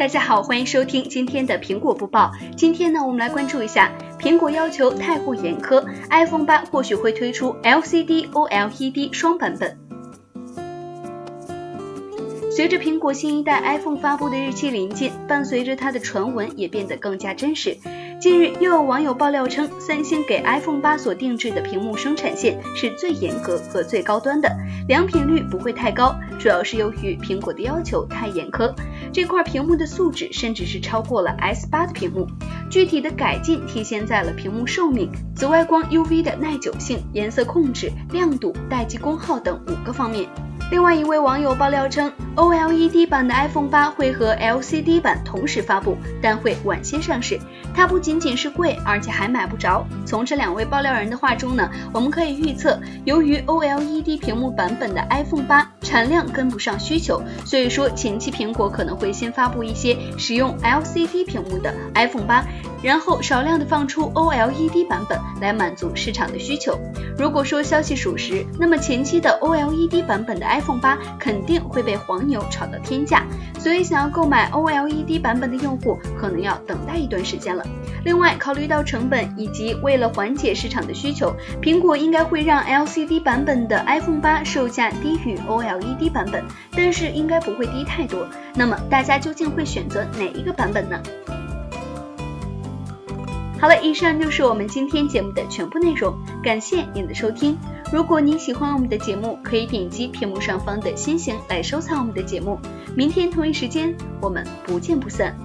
大家好，欢迎收听今天的苹果播报。今天呢，我们来关注一下，苹果要求太过严苛，iPhone 八或许会推出 LCD、OLED 双版本。随着苹果新一代 iPhone 发布的日期临近，伴随着它的传闻也变得更加真实。近日，又有网友爆料称，三星给 iPhone 八所定制的屏幕生产线是最严格和最高端的，良品率不会太高，主要是由于苹果的要求太严苛。这块屏幕的素质甚至是超过了 S 八的屏幕。具体的改进体现在了屏幕寿命、紫外光 UV 的耐久性、颜色控制、亮度、待机功耗等五个方面。另外一位网友爆料称，OLED 版的 iPhone 八会和 LCD 版同时发布，但会晚些上市。它不仅仅是贵，而且还买不着。从这两位爆料人的话中呢，我们可以预测，由于 OLED 屏幕版本的 iPhone 八产量跟不上需求，所以说前期苹果可能会先发布一些使用 LCD 屏幕的 iPhone 八，然后少量的放出 OLED 版本来满足市场的需求。如果说消息属实，那么前期的 OLED 版本的 iPhone iPhone 八肯定会被黄牛炒到天价，所以想要购买 OLED 版本的用户可能要等待一段时间了。另外，考虑到成本以及为了缓解市场的需求，苹果应该会让 LCD 版本的 iPhone 八售价低于 OLED 版本，但是应该不会低太多。那么大家究竟会选择哪一个版本呢？好了，以上就是我们今天节目的全部内容，感谢您的收听。如果您喜欢我们的节目，可以点击屏幕上方的心形来收藏我们的节目。明天同一时间，我们不见不散。